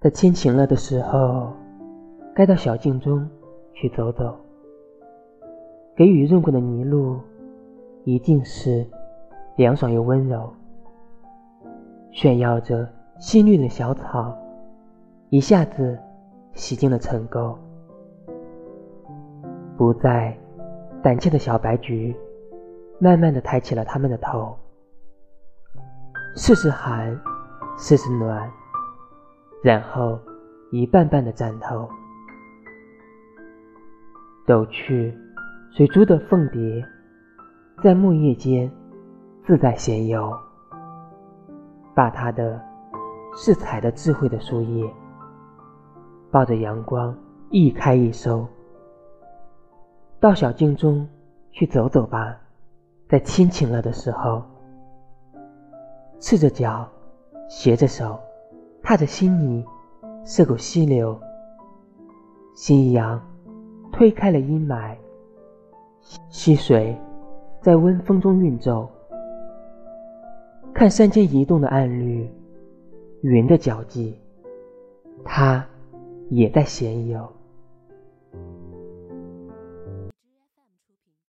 在天晴了的时候，该到小径中去走走。给雨润过的泥路，一定是凉爽又温柔，炫耀着新绿的小草，一下子洗净了尘垢。不再胆怯的小白菊，慢慢的抬起了它们的头，试试寒，试试暖。然后，一瓣瓣的绽透。抖去水珠的凤蝶，在木叶间自在闲游，把它的是彩的智慧的树叶，抱着阳光一开一收。到小径中去走走吧，在清晴了的时候，赤着脚，携着手。踏着新泥，涉过溪流，夕阳推开了阴霾，溪水在温风中运皱。看山间移动的暗绿，云的脚迹，它也在闲游。